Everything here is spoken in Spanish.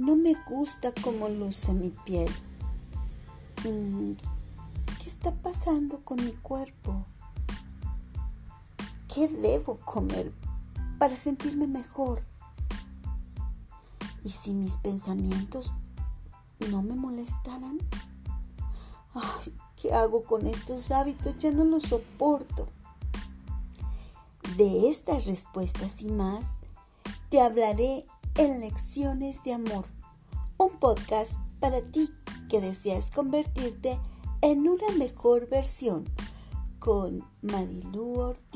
No me gusta cómo luce mi piel. Mm, ¿Qué está pasando con mi cuerpo? ¿Qué debo comer para sentirme mejor? ¿Y si mis pensamientos no me molestaran? Ay, ¿qué hago con estos hábitos? Ya no los soporto. De estas respuestas y más, te hablaré en Lecciones de Amor, un podcast para ti que deseas convertirte en una mejor versión con Marilú Ortiz.